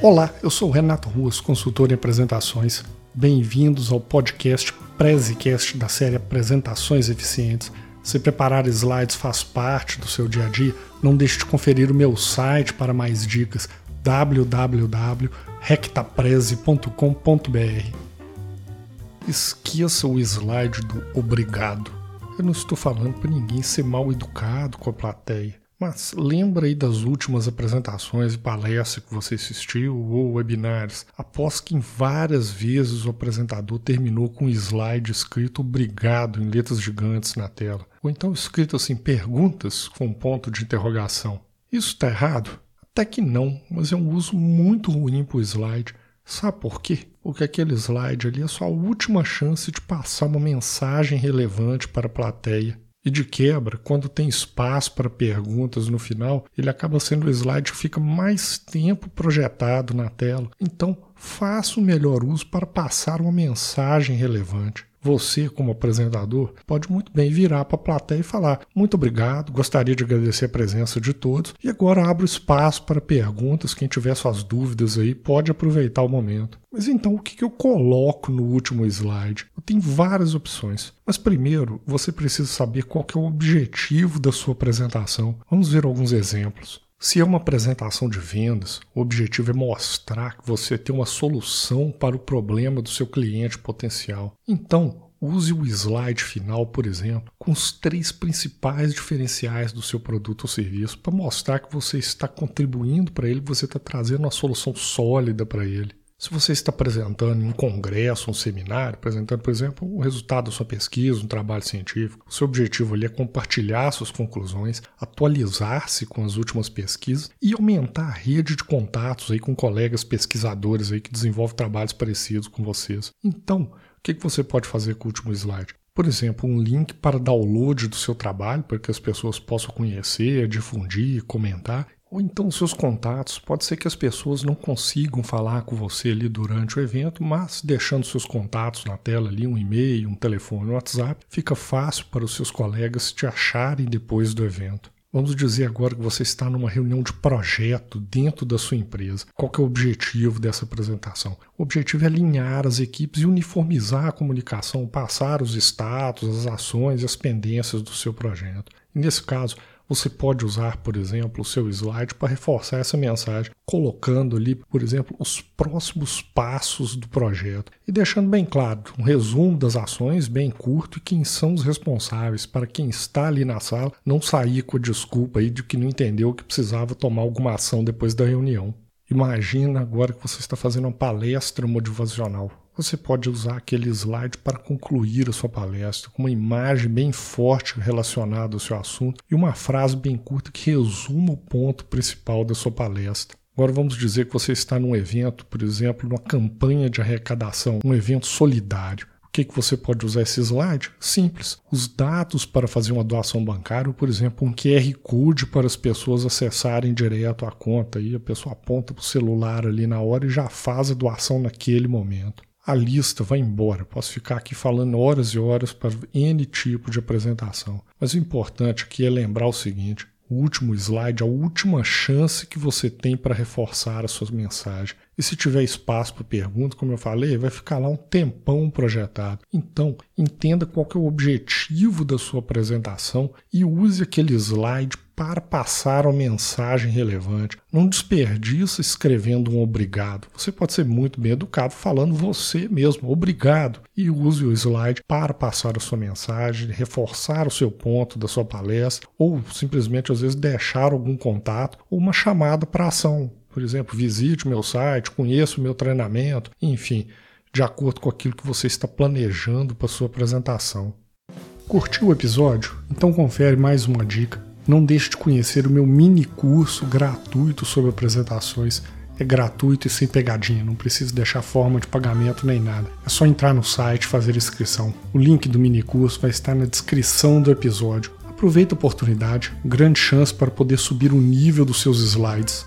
Olá, eu sou Renato Ruas, consultor em apresentações. Bem-vindos ao podcast Prezicast da série Apresentações Eficientes. Se preparar slides faz parte do seu dia a dia, não deixe de conferir o meu site para mais dicas www.rectapreze.com.br. Esqueça o slide do obrigado. Eu não estou falando para ninguém ser mal educado com a plateia. Mas lembra aí das últimas apresentações e palestras que você assistiu ou webinários. Após que em várias vezes o apresentador terminou com um slide escrito obrigado em letras gigantes na tela. Ou então escrito assim perguntas com ponto de interrogação. Isso está errado? Até que não, mas é um uso muito ruim para o slide. Sabe por quê? Porque aquele slide ali é sua última chance de passar uma mensagem relevante para a plateia. E de quebra, quando tem espaço para perguntas no final, ele acaba sendo o slide que fica mais tempo projetado na tela. Então, faça o melhor uso para passar uma mensagem relevante. Você, como apresentador, pode muito bem virar para a plateia e falar: Muito obrigado, gostaria de agradecer a presença de todos. E agora abro espaço para perguntas. Quem tiver suas dúvidas aí pode aproveitar o momento. Mas então, o que eu coloco no último slide? Eu tenho várias opções. Mas primeiro, você precisa saber qual é o objetivo da sua apresentação. Vamos ver alguns exemplos. Se é uma apresentação de vendas, o objetivo é mostrar que você tem uma solução para o problema do seu cliente potencial. Então, use o slide final, por exemplo, com os três principais diferenciais do seu produto ou serviço para mostrar que você está contribuindo para ele, você está trazendo uma solução sólida para ele. Se você está apresentando em um congresso, um seminário, apresentando, por exemplo, o resultado da sua pesquisa, um trabalho científico, o seu objetivo ali é compartilhar suas conclusões, atualizar-se com as últimas pesquisas e aumentar a rede de contatos aí com colegas pesquisadores aí que desenvolvem trabalhos parecidos com vocês. Então, o que você pode fazer com o último slide? Por exemplo, um link para download do seu trabalho para que as pessoas possam conhecer, difundir, comentar ou então seus contatos. Pode ser que as pessoas não consigam falar com você ali durante o evento, mas deixando seus contatos na tela ali, um e-mail, um telefone, um WhatsApp, fica fácil para os seus colegas te acharem depois do evento. Vamos dizer agora que você está numa reunião de projeto dentro da sua empresa. Qual é o objetivo dessa apresentação? O objetivo é alinhar as equipes e uniformizar a comunicação, passar os status, as ações e as pendências do seu projeto. Nesse caso, você pode usar, por exemplo, o seu slide para reforçar essa mensagem, colocando ali, por exemplo, os próximos passos do projeto e deixando bem claro um resumo das ações bem curto e quem são os responsáveis para quem está ali na sala não sair com a desculpa aí de que não entendeu que precisava tomar alguma ação depois da reunião. Imagina agora que você está fazendo uma palestra motivacional. Você pode usar aquele slide para concluir a sua palestra, com uma imagem bem forte relacionada ao seu assunto e uma frase bem curta que resuma o ponto principal da sua palestra. Agora vamos dizer que você está num evento, por exemplo, numa campanha de arrecadação, um evento solidário. O que, que você pode usar esse slide? Simples. Os dados para fazer uma doação bancária, ou, por exemplo, um QR Code para as pessoas acessarem direto a conta. E a pessoa aponta para o celular ali na hora e já faz a doação naquele momento a lista vai embora. Posso ficar aqui falando horas e horas para N tipo de apresentação. Mas o importante aqui é lembrar o seguinte: o último slide, a última chance que você tem para reforçar a sua mensagem. E se tiver espaço para pergunta, como eu falei, vai ficar lá um tempão projetado. Então, entenda qual é o objetivo da sua apresentação e use aquele slide para passar uma mensagem relevante. Não desperdice escrevendo um obrigado. Você pode ser muito bem educado falando você mesmo, obrigado, e use o slide para passar a sua mensagem, reforçar o seu ponto da sua palestra, ou simplesmente às vezes deixar algum contato ou uma chamada para ação. Por exemplo, visite o meu site, conheça o meu treinamento, enfim, de acordo com aquilo que você está planejando para sua apresentação. Curtiu o episódio? Então confere mais uma dica não deixe de conhecer o meu mini curso gratuito sobre apresentações. É gratuito e sem pegadinha, não precisa deixar forma de pagamento nem nada. É só entrar no site e fazer inscrição. O link do mini curso vai estar na descrição do episódio. Aproveita a oportunidade, grande chance para poder subir o nível dos seus slides.